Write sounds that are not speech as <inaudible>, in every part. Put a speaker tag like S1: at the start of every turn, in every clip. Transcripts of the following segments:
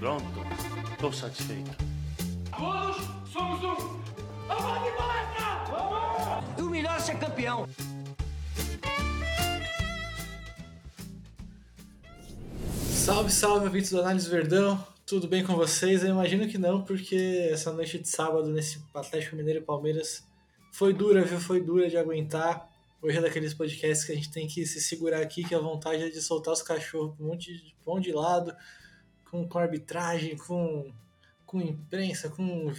S1: Pronto, tô satisfeito.
S2: Todos somos um. Vamos de palestra! Vamos!
S3: O melhor é ser campeão.
S4: Salve, salve, ouvintes do Análise Verdão. Tudo bem com vocês? Eu imagino que não, porque essa noite de sábado nesse Atlético Mineiro e Palmeiras foi dura, viu? Foi dura de aguentar. Hoje é daqueles podcasts que a gente tem que se segurar aqui, que a vontade é de soltar os cachorros para um monte de, pra um de lado, com, com arbitragem, com, com imprensa, com,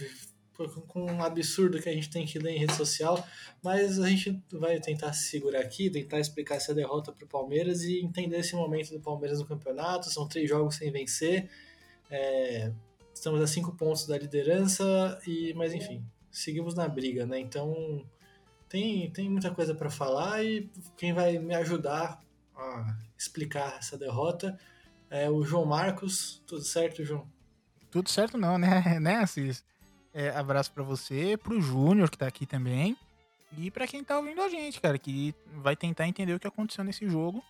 S4: com um absurdo que a gente tem que ler em rede social. Mas a gente vai tentar se segurar aqui, tentar explicar essa derrota para o Palmeiras e entender esse momento do Palmeiras no campeonato. São três jogos sem vencer. É, estamos a cinco pontos da liderança, e mas enfim, seguimos na briga, né? Então tem, tem muita coisa para falar e quem vai me ajudar a explicar essa derrota é o João Marcos. Tudo certo, João?
S5: Tudo certo não, né, <laughs> né Assis? É, abraço para você, pro Júnior que tá aqui também e para quem tá ouvindo a gente, cara, que vai tentar entender o que aconteceu nesse jogo.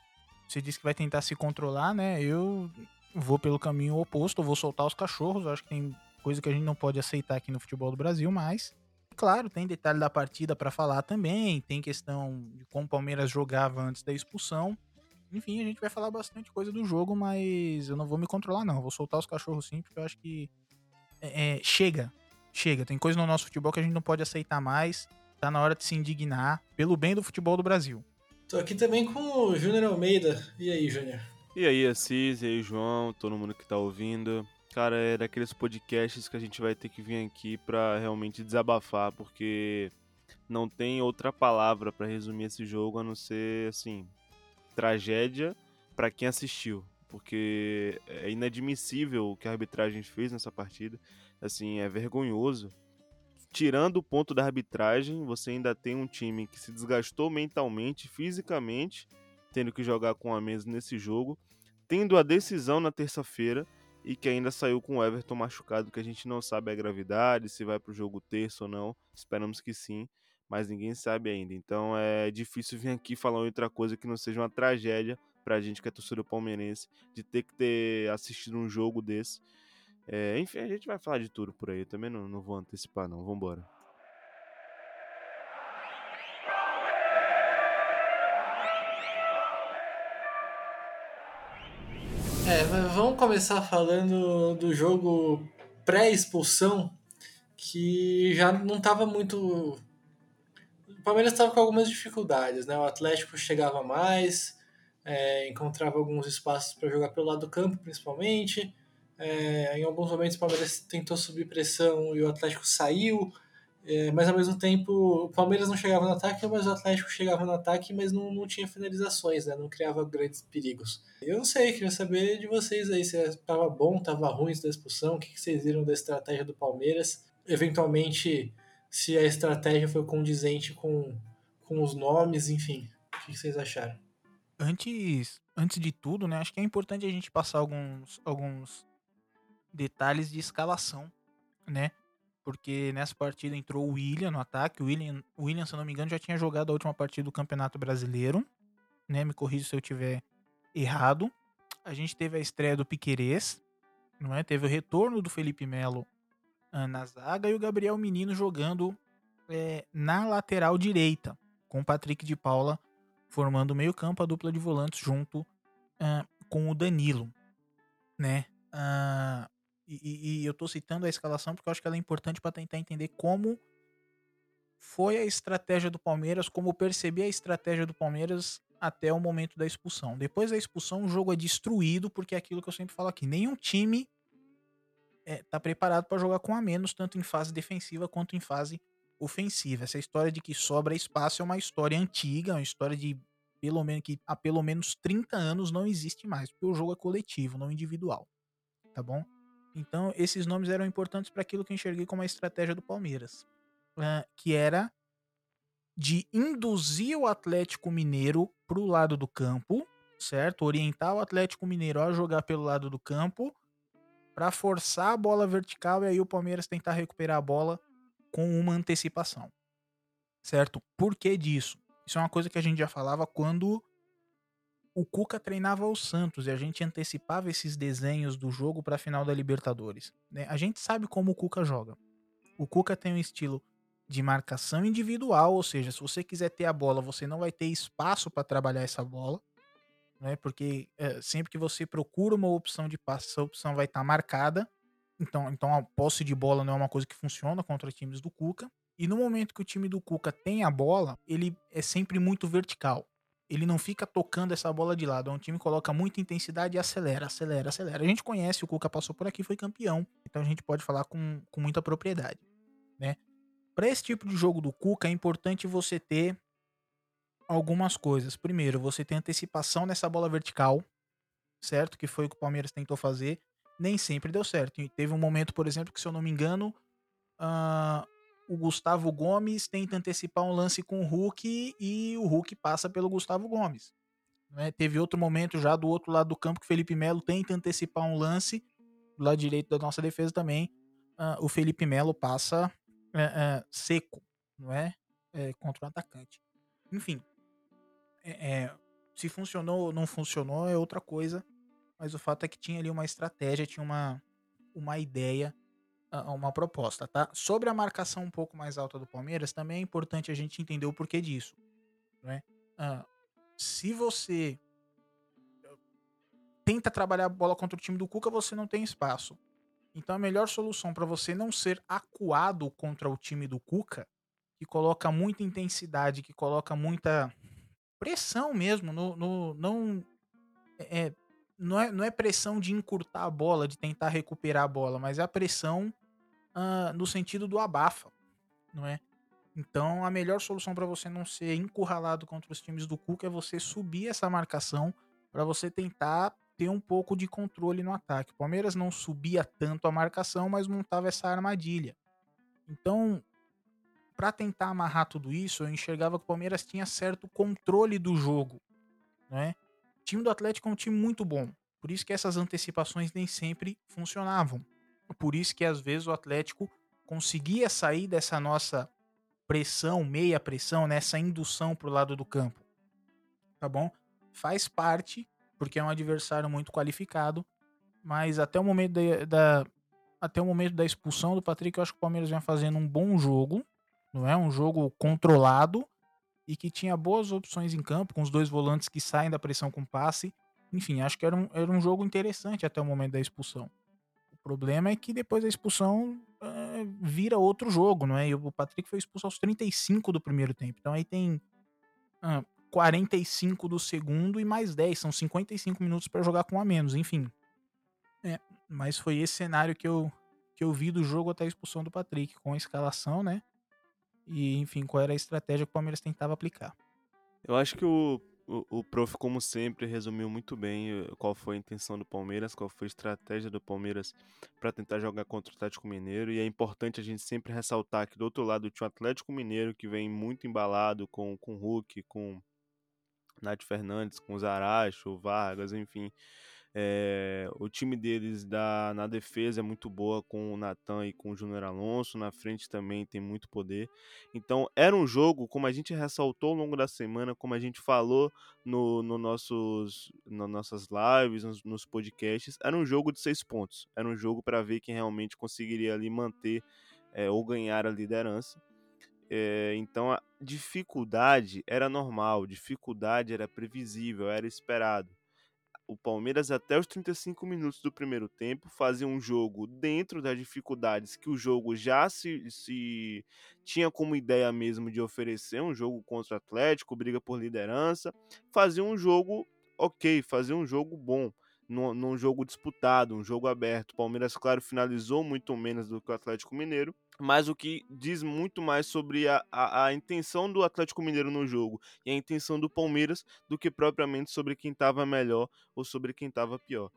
S5: Você disse que vai tentar se controlar, né? Eu vou pelo caminho oposto, vou soltar os cachorros. Acho que tem coisa que a gente não pode aceitar aqui no futebol do Brasil, mas Claro, tem detalhe da partida para falar também, tem questão de como o Palmeiras jogava antes da expulsão. Enfim, a gente vai falar bastante coisa do jogo, mas eu não vou me controlar, não. Eu vou soltar os cachorros sim, porque eu acho que é, é, chega. Chega. Tem coisa no nosso futebol que a gente não pode aceitar mais. Tá na hora de se indignar pelo bem do futebol do Brasil.
S4: Tô aqui também com o Júnior Almeida. E aí, Júnior?
S1: E aí, Assis, e aí, João, todo mundo que tá ouvindo. Cara, é daqueles podcasts que a gente vai ter que vir aqui para realmente desabafar, porque não tem outra palavra para resumir esse jogo a não ser assim, tragédia para quem assistiu, porque é inadmissível o que a arbitragem fez nessa partida, assim, é vergonhoso. Tirando o ponto da arbitragem, você ainda tem um time que se desgastou mentalmente, fisicamente, tendo que jogar com a mesa nesse jogo, tendo a decisão na terça-feira e que ainda saiu com o Everton machucado, que a gente não sabe a gravidade, se vai para o jogo terço ou não. Esperamos que sim, mas ninguém sabe ainda. Então é difícil vir aqui falar outra coisa que não seja uma tragédia para a gente que é torcedor palmeirense, de ter que ter assistido um jogo desse. É, enfim, a gente vai falar de tudo por aí. também não, não vou antecipar, não. Vambora.
S4: É, vamos começar falando do jogo pré-expulsão, que já não estava muito. O Palmeiras estava com algumas dificuldades, né? O Atlético chegava mais, é, encontrava alguns espaços para jogar pelo lado do campo, principalmente. É, em alguns momentos o Palmeiras tentou subir pressão e o Atlético saiu. É, mas ao mesmo tempo, o Palmeiras não chegava no ataque, mas o Atlético chegava no ataque, mas não, não tinha finalizações, né? não criava grandes perigos. Eu não sei, queria saber de vocês aí, se estava bom, estava ruim da expulsão, o que, que vocês viram da estratégia do Palmeiras, eventualmente se a estratégia foi condizente com, com os nomes, enfim, o que, vocês acharam?
S5: Antes, antes de tudo, né, acho que é importante a gente passar alguns, alguns detalhes de escalação, né? porque nessa partida entrou o William no ataque. O William, o William, se eu não me engano, já tinha jogado a última partida do Campeonato Brasileiro. Né? Me corrija se eu tiver errado. A gente teve a estreia do Piquerez, não é? Teve o retorno do Felipe Melo na zaga e o Gabriel Menino jogando é, na lateral direita, com o Patrick de Paula formando meio-campo, a dupla de volantes junto uh, com o Danilo, né? Uh, e, e, eu tô citando a escalação porque eu acho que ela é importante para tentar entender como foi a estratégia do Palmeiras, como perceber a estratégia do Palmeiras até o momento da expulsão. Depois da expulsão, o jogo é destruído, porque é aquilo que eu sempre falo aqui: nenhum time é, tá preparado para jogar com a menos, tanto em fase defensiva quanto em fase ofensiva. Essa história de que sobra espaço é uma história antiga, uma história de pelo menos que há pelo menos 30 anos não existe mais, porque o jogo é coletivo, não individual. Tá bom? Então, esses nomes eram importantes para aquilo que eu enxerguei como a estratégia do Palmeiras, uh, que era de induzir o Atlético Mineiro para o lado do campo, certo? Orientar o Atlético Mineiro a jogar pelo lado do campo para forçar a bola vertical e aí o Palmeiras tentar recuperar a bola com uma antecipação, certo? Por que disso? Isso é uma coisa que a gente já falava quando o Cuca treinava o Santos e a gente antecipava esses desenhos do jogo para a final da Libertadores. Né? A gente sabe como o Cuca joga. O Cuca tem um estilo de marcação individual, ou seja, se você quiser ter a bola, você não vai ter espaço para trabalhar essa bola, né? Porque é, sempre que você procura uma opção de passe, essa opção vai estar tá marcada. Então, então a posse de bola não é uma coisa que funciona contra times do Cuca. E no momento que o time do Cuca tem a bola, ele é sempre muito vertical ele não fica tocando essa bola de lado. É um time que coloca muita intensidade e acelera, acelera, acelera. A gente conhece, o Cuca passou por aqui, foi campeão. Então a gente pode falar com, com muita propriedade, né? Para esse tipo de jogo do Cuca, é importante você ter algumas coisas. Primeiro, você tem antecipação nessa bola vertical, certo? Que foi o que o Palmeiras tentou fazer. Nem sempre deu certo. E teve um momento, por exemplo, que se eu não me engano, uh, o Gustavo Gomes tenta antecipar um lance com o Hulk e o Hulk passa pelo Gustavo Gomes. Né? Teve outro momento já do outro lado do campo que o Felipe Melo tenta antecipar um lance do lado direito da nossa defesa também. Uh, o Felipe Melo passa uh, seco, não é? é? Contra o atacante. Enfim, é, é, se funcionou ou não funcionou é outra coisa, mas o fato é que tinha ali uma estratégia, tinha uma, uma ideia uma proposta, tá? Sobre a marcação um pouco mais alta do Palmeiras, também é importante a gente entender o porquê disso, né? Ah, se você tenta trabalhar a bola contra o time do Cuca, você não tem espaço. Então a melhor solução para você não ser acuado contra o time do Cuca, que coloca muita intensidade, que coloca muita pressão mesmo, no, no não é, é não é, não é pressão de encurtar a bola, de tentar recuperar a bola, mas é a pressão uh, no sentido do abafa, não é? Então, a melhor solução para você não ser encurralado contra os times do Cuca é você subir essa marcação para você tentar ter um pouco de controle no ataque. O Palmeiras não subia tanto a marcação, mas montava essa armadilha. Então, para tentar amarrar tudo isso, eu enxergava que o Palmeiras tinha certo controle do jogo, não é? O time do Atlético é um time muito bom. Por isso que essas antecipações nem sempre funcionavam. Por isso que às vezes o Atlético conseguia sair dessa nossa pressão, meia pressão, nessa indução para o lado do campo. Tá bom? Faz parte, porque é um adversário muito qualificado, mas até o momento da, da até o momento da expulsão do Patrick, eu acho que o Palmeiras vem fazendo um bom jogo, não é? Um jogo controlado e que tinha boas opções em campo, com os dois volantes que saem da pressão com passe. Enfim, acho que era um, era um jogo interessante até o momento da expulsão problema é que depois da expulsão é, vira outro jogo, não é? E o Patrick foi expulso aos 35 do primeiro tempo. Então aí tem ah, 45 do segundo e mais 10. São 55 minutos para jogar com a menos, enfim. É, mas foi esse cenário que eu, que eu vi do jogo até a expulsão do Patrick, com a escalação, né? E, enfim, qual era a estratégia que o Palmeiras tentava aplicar.
S1: Eu acho que o o, o prof, como sempre, resumiu muito bem eh, qual foi a intenção do Palmeiras, qual foi a estratégia do Palmeiras para tentar jogar contra o Atlético Mineiro. E é importante a gente sempre ressaltar que do outro lado tinha o Atlético Mineiro, que vem muito embalado com, com Hulk, com Nath Fernandes, com Zaracho, Vargas, enfim. É, o time deles da, na defesa é muito boa com o Natan e com o Júnior Alonso. Na frente também tem muito poder. Então era um jogo, como a gente ressaltou ao longo da semana, como a gente falou no, no nossos, nas nossas lives, nos, nos, podcasts, era um jogo de seis pontos. Era um jogo para ver quem realmente conseguiria ali manter é, ou ganhar a liderança. É, então a dificuldade era normal, dificuldade era previsível, era esperado o Palmeiras até os 35 minutos do primeiro tempo fazia um jogo dentro das dificuldades que o jogo já se, se tinha como ideia mesmo de oferecer, um jogo contra o Atlético, briga por liderança, fazia um jogo ok, fazia um jogo bom. Num, num jogo disputado, um jogo aberto. O Palmeiras, claro, finalizou muito menos do que o Atlético Mineiro, mas o que diz muito mais sobre a, a, a, intenção do Atlético Mineiro no jogo e a intenção do Palmeiras do que propriamente sobre quem estava melhor ou sobre quem estava pior.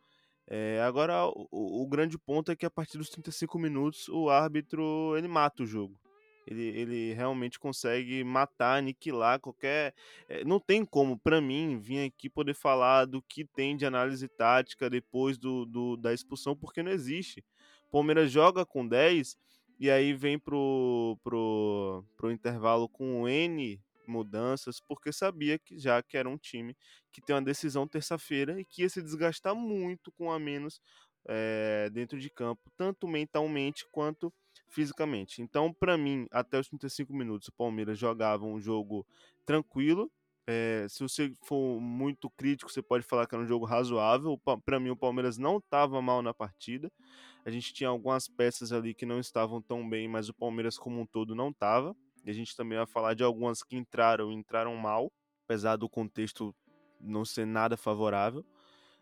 S1: É, agora, o, o, grande ponto é que a partir dos 35 minutos o árbitro ele mata o jogo. Ele, ele realmente consegue matar, aniquilar qualquer. É, não tem como, para mim, vir aqui poder falar do que tem de análise tática depois do, do da expulsão, porque não existe. Palmeiras joga com 10 e aí vem pro, pro, pro intervalo com N mudanças, porque sabia que já que era um time que tem uma decisão terça-feira e que ia se desgastar muito com a menos é, dentro de campo, tanto mentalmente quanto fisicamente. Então, para mim, até os 35 minutos, o Palmeiras jogava um jogo tranquilo. É, se você for muito crítico, você pode falar que era um jogo razoável. Para mim, o Palmeiras não estava mal na partida. A gente tinha algumas peças ali que não estavam tão bem, mas o Palmeiras como um todo não estava. E a gente também vai falar de algumas que entraram entraram mal, apesar do contexto não ser nada favorável.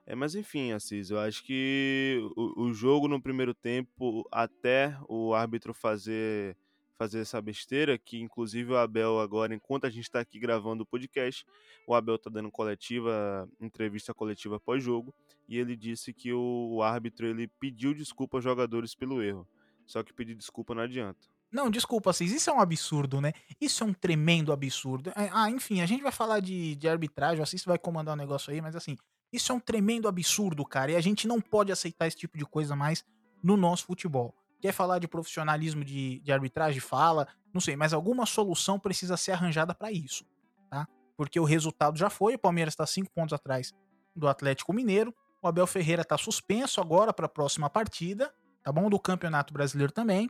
S1: É, mas enfim, Assis, eu acho que o, o, jogo no primeiro tempo, até o árbitro fazer, fazer essa besteira, que inclusive o Abel agora, enquanto a gente está aqui gravando o podcast, o Abel está dando coletiva, entrevista coletiva pós-jogo, e ele disse que o, o árbitro ele pediu desculpa aos jogadores pelo erro. Só que pedir desculpa não adianta.
S5: Não, desculpa, Assis, isso é um absurdo, né? Isso é um tremendo absurdo. É, ah, enfim, a gente vai falar de, de arbitragem, o Assis vai comandar o um negócio aí, mas assim, isso é um tremendo absurdo, cara, e a gente não pode aceitar esse tipo de coisa mais no nosso futebol. Quer falar de profissionalismo de, de arbitragem? Fala, não sei, mas alguma solução precisa ser arranjada para isso, tá? Porque o resultado já foi, o Palmeiras está cinco pontos atrás do Atlético Mineiro, o Abel Ferreira está suspenso agora para a próxima partida, tá bom? Do Campeonato Brasileiro também,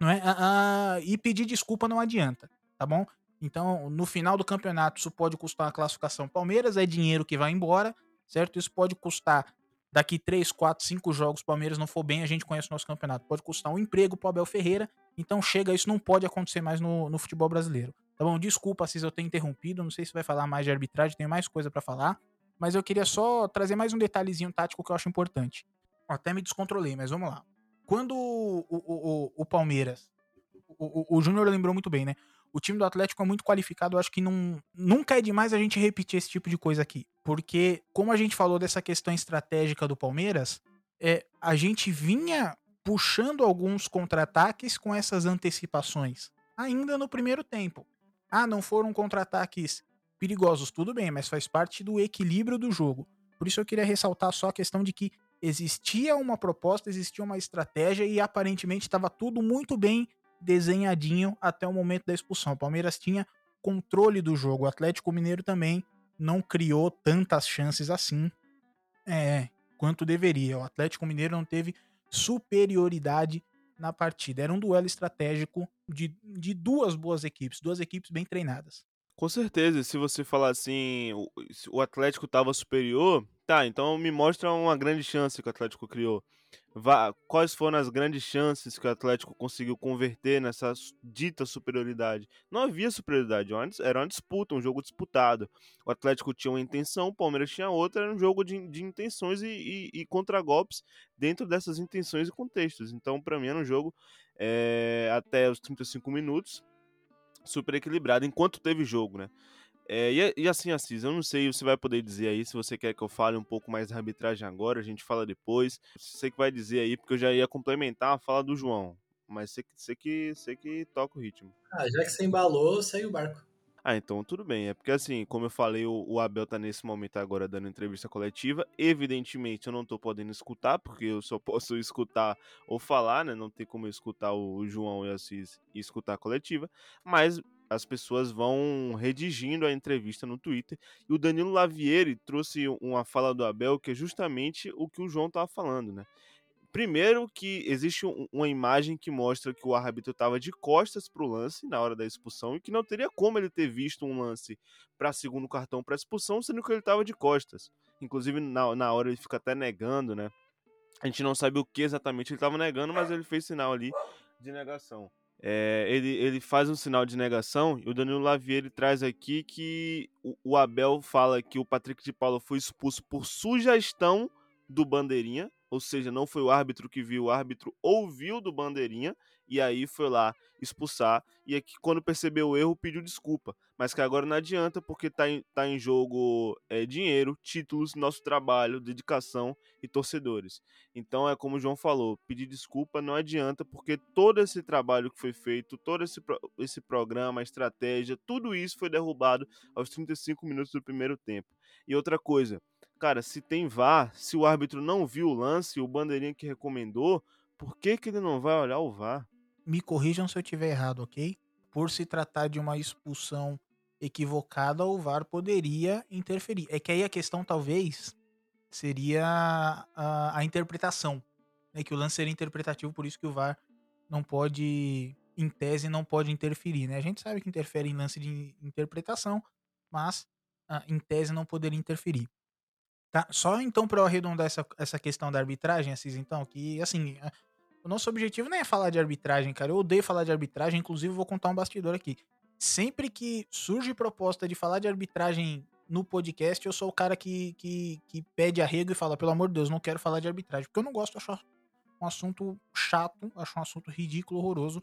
S5: não é? Ah, ah, e pedir desculpa não adianta, tá bom? Então, no final do campeonato, isso pode custar uma classificação. Palmeiras é dinheiro que vai embora, certo? Isso pode custar daqui 3, 4, 5 jogos, Palmeiras não for bem, a gente conhece o nosso campeonato. Pode custar um emprego pro Abel Ferreira. Então chega, isso não pode acontecer mais no, no futebol brasileiro. Tá bom? Desculpa se eu tenho interrompido, não sei se vai falar mais de arbitragem, tenho mais coisa para falar. Mas eu queria só trazer mais um detalhezinho tático que eu acho importante. Até me descontrolei, mas vamos lá. Quando o, o, o, o Palmeiras. O, o Júnior lembrou muito bem, né? O time do Atlético é muito qualificado. Eu acho que não, nunca é demais a gente repetir esse tipo de coisa aqui. Porque, como a gente falou dessa questão estratégica do Palmeiras, é, a gente vinha puxando alguns contra-ataques com essas antecipações, ainda no primeiro tempo. Ah, não foram contra-ataques perigosos, tudo bem, mas faz parte do equilíbrio do jogo. Por isso eu queria ressaltar só a questão de que existia uma proposta, existia uma estratégia e aparentemente estava tudo muito bem desenhadinho até o momento da expulsão. O Palmeiras tinha controle do jogo. O Atlético Mineiro também não criou tantas chances assim é, quanto deveria. O Atlético Mineiro não teve superioridade na partida. Era um duelo estratégico de, de duas boas equipes, duas equipes bem treinadas.
S1: Com certeza, se você falar assim, o Atlético estava superior, tá, então me mostra uma grande chance que o Atlético criou quais foram as grandes chances que o Atlético conseguiu converter nessa dita superioridade. Não havia superioridade, era uma disputa, um jogo disputado. O Atlético tinha uma intenção, o Palmeiras tinha outra, era um jogo de, de intenções e, e, e contragolpes dentro dessas intenções e contextos. Então, para mim, era um jogo é, até os 35 minutos super equilibrado, enquanto teve jogo, né? É, e, e, assim, Assis, eu não sei, você vai poder dizer aí, se você quer que eu fale um pouco mais da arbitragem agora, a gente fala depois. Você que vai dizer aí, porque eu já ia complementar a fala do João. Mas você, você, que, você que toca o ritmo.
S4: Ah, já que você embalou, segue o barco.
S1: Ah, então tudo bem. É porque assim, como eu falei, o, o, Abel tá nesse momento agora dando entrevista coletiva. Evidentemente eu não tô podendo escutar, porque eu só <laughs> posso escutar ou falar, né? Não tem como eu escutar o, o João e Assis e escutar a coletiva. Mas as pessoas vão redigindo a entrevista no Twitter. E o Danilo Lavieri trouxe uma fala do Abel que é justamente o que o João estava falando, né? Primeiro que existe uma imagem que mostra que o árbitro estava de costas para o lance na hora da expulsão e que não teria como ele ter visto um lance para segundo cartão para expulsão, sendo que ele estava de costas. Inclusive na, na hora ele fica até negando, né? A gente não sabe o que exatamente ele estava negando, mas ele fez sinal ali de negação é, ele, ele faz um sinal de negação e o Danilo Lavier ele traz aqui que o, o, Abel fala que o Patrick de Paula foi expulso por sugestão do Bandeirinha, ou seja, não foi o árbitro que viu, o árbitro ouviu do Bandeirinha e aí foi lá expulsar. E aqui, quando percebeu o erro, pediu desculpa. Mas que agora não adianta, porque tá em, tá em jogo é, dinheiro, títulos, nosso trabalho, dedicação e torcedores. Então é como o João falou: pedir desculpa não adianta, porque todo esse trabalho que foi feito, todo esse, esse programa, estratégia, tudo isso foi derrubado aos 35 minutos do primeiro tempo. E outra coisa, cara, se tem VAR, se o árbitro não viu o lance, o bandeirinha que recomendou, por que, que ele não vai olhar o VAR?
S5: Me corrijam se eu estiver errado, ok? Por se tratar de uma expulsão equivocada, o VAR poderia interferir. É que aí a questão talvez seria a, a interpretação, né? Que o lance seria interpretativo, por isso que o VAR não pode, em tese, não pode interferir, né? A gente sabe que interfere em lance de interpretação, mas ah, em tese não poderia interferir. Tá? Só então para eu arredondar essa, essa questão da arbitragem, Assis, então, que assim, o nosso objetivo não é falar de arbitragem, cara. Eu odeio falar de arbitragem, inclusive vou contar um bastidor aqui. Sempre que surge proposta de falar de arbitragem no podcast, eu sou o cara que, que, que pede arrego e fala, pelo amor de Deus, não quero falar de arbitragem, porque eu não gosto, acho um assunto chato, acho um assunto ridículo, horroroso.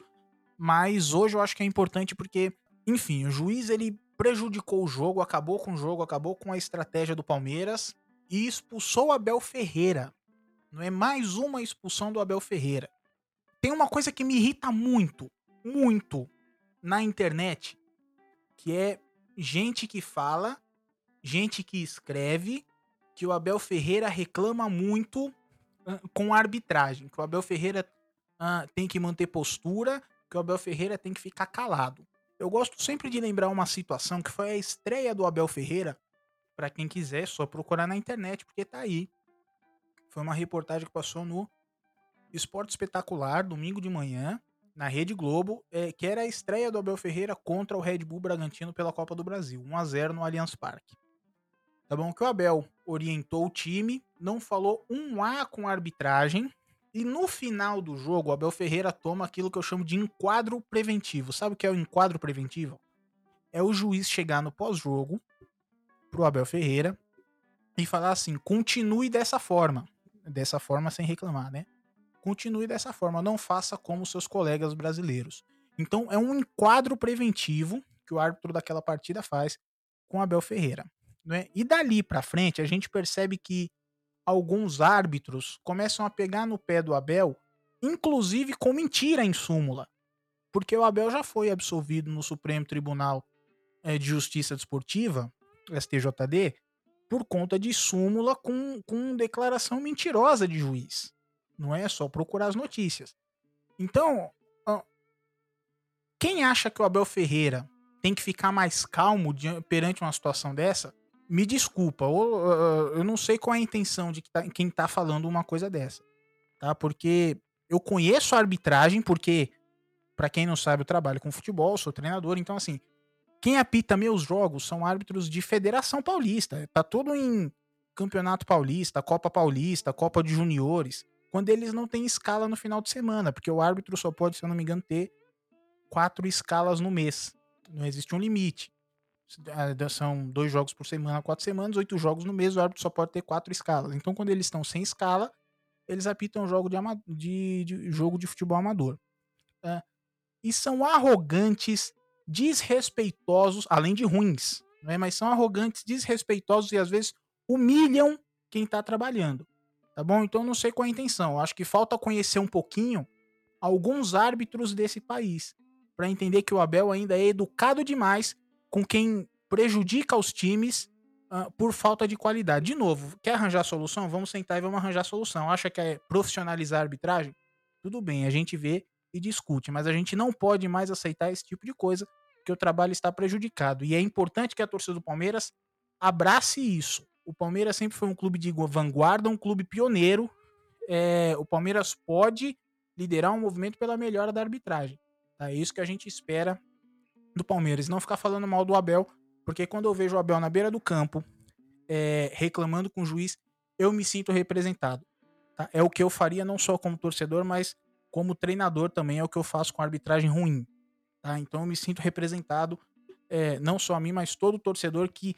S5: Mas hoje eu acho que é importante porque, enfim, o juiz ele prejudicou o jogo, acabou com o jogo, acabou com a estratégia do Palmeiras e expulsou o Abel Ferreira. Não é mais uma expulsão do Abel Ferreira. Tem uma coisa que me irrita muito, muito na internet, que é gente que fala, gente que escreve que o Abel Ferreira reclama muito com a arbitragem, que o Abel Ferreira uh, tem que manter postura, que o Abel Ferreira tem que ficar calado. Eu gosto sempre de lembrar uma situação que foi a estreia do Abel Ferreira. Para quem quiser, é só procurar na internet, porque tá aí. Foi uma reportagem que passou no Esporte Espetacular, domingo de manhã, na Rede Globo, é, que era a estreia do Abel Ferreira contra o Red Bull Bragantino pela Copa do Brasil, 1 a 0 no Allianz Parque. Tá bom que o Abel orientou o time, não falou um A com a arbitragem, e no final do jogo, o Abel Ferreira toma aquilo que eu chamo de enquadro preventivo. Sabe o que é o enquadro preventivo? É o juiz chegar no pós-jogo pro Abel Ferreira e falar assim: continue dessa forma. Dessa forma, sem reclamar, né? Continue dessa forma, não faça como seus colegas brasileiros. Então, é um enquadro preventivo que o árbitro daquela partida faz com Abel Ferreira. Né? E dali para frente, a gente percebe que alguns árbitros começam a pegar no pé do Abel, inclusive com mentira em súmula. Porque o Abel já foi absolvido no Supremo Tribunal eh, de Justiça Desportiva, STJD, por conta de súmula com, com declaração mentirosa de juiz. Não é só procurar as notícias. Então, quem acha que o Abel Ferreira tem que ficar mais calmo perante uma situação dessa, me desculpa, eu, não sei qual é a intenção de quem tá falando uma coisa dessa, tá? Porque eu conheço a arbitragem, porque, para quem não sabe, eu trabalho com futebol, sou treinador, então assim, quem apita meus jogos são árbitros de Federação Paulista, tá tudo em Campeonato Paulista, Copa Paulista, Copa de Juniores, quando eles não têm escala no final de semana, porque o árbitro só pode, se eu não me engano, ter quatro escalas no mês. Não existe um limite. Ah, são dois jogos por semana, quatro semanas, oito jogos no mês, o árbitro só pode ter quatro escalas. Então, quando eles estão sem escala, eles apitam jogo de, de, de jogo de futebol amador. É, e são arrogantes, desrespeitosos, além de ruins, né? mas são arrogantes, desrespeitosos e às vezes humilham quem está trabalhando. Tá bom? Então, não sei qual é a intenção. Acho que falta conhecer um pouquinho alguns árbitros desse país para entender que o Abel ainda é educado demais com quem prejudica os times uh, por falta de qualidade. De novo, quer arranjar solução? Vamos sentar e vamos arranjar solução. Acha que é profissionalizar a arbitragem? Tudo bem, a gente vê e discute, mas a gente não pode mais aceitar esse tipo de coisa, que o trabalho está prejudicado. E é importante que a torcida do Palmeiras abrace isso. O Palmeiras sempre foi um clube de vanguarda, um clube pioneiro. É, o Palmeiras pode liderar um movimento pela melhora da arbitragem. Tá? É isso que a gente espera do Palmeiras. Não ficar falando mal do Abel, porque quando eu vejo o Abel na beira do campo é, reclamando com o juiz, eu me sinto representado. Tá? É o que eu faria não só como torcedor, mas como treinador também é o que eu faço com arbitragem ruim. Tá? Então eu me sinto representado, é, não só a mim, mas todo torcedor que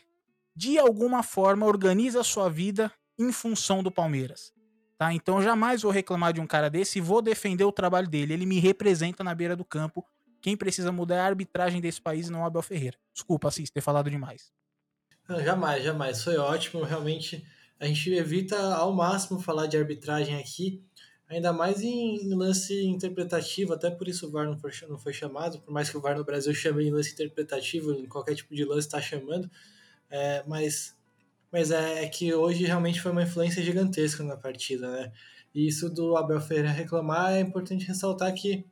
S5: de alguma forma organiza a sua vida em função do Palmeiras. Tá? Então jamais vou reclamar de um cara desse e vou defender o trabalho dele. Ele me representa na beira do campo quem precisa mudar é a arbitragem desse país, não o Abel Ferreira. Desculpa, Assis, ter falado demais.
S4: Não, jamais, jamais. Foi ótimo. Realmente, a gente evita ao máximo falar de arbitragem aqui, ainda mais em lance interpretativo, até por isso o VAR não foi, não foi chamado, por mais que o VAR no Brasil chame em lance interpretativo, em qualquer tipo de lance está chamando, é, mas, mas é, é, que hoje realmente foi uma influência gigantesca na partida, né? E isso do Abel Ferreira reclamar é importante ressaltar que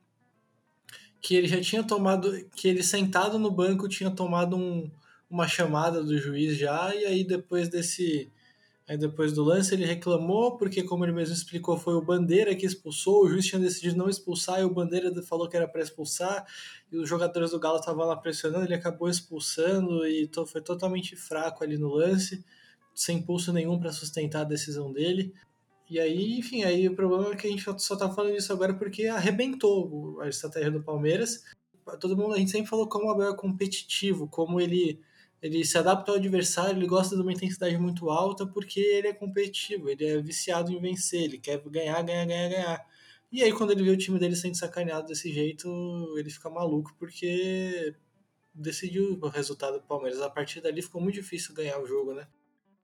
S4: que ele já tinha tomado, que ele sentado no banco tinha tomado um, uma chamada do juiz já, e aí depois desse Aí depois do lance ele reclamou, porque como ele mesmo explicou, foi o Bandeira que expulsou, o juiz tinha decidido não expulsar e o Bandeira falou que era para expulsar, e os jogadores do Galo estavam lá pressionando, ele acabou expulsando e foi totalmente fraco ali no lance, sem impulso nenhum para sustentar a decisão dele. E aí, enfim, aí o problema é que a gente só tá falando isso agora porque arrebentou a estratégia do Palmeiras. Todo mundo, a gente sempre falou como o Abel é competitivo, como ele ele se adapta ao adversário, ele gosta de uma intensidade muito alta porque ele é competitivo, ele é viciado em vencer, ele quer ganhar, ganhar, ganhar, ganhar. E aí quando ele vê o time dele sendo sacaneado desse jeito, ele fica maluco porque decidiu o resultado do Palmeiras. A partir dali ficou muito difícil ganhar o jogo, né?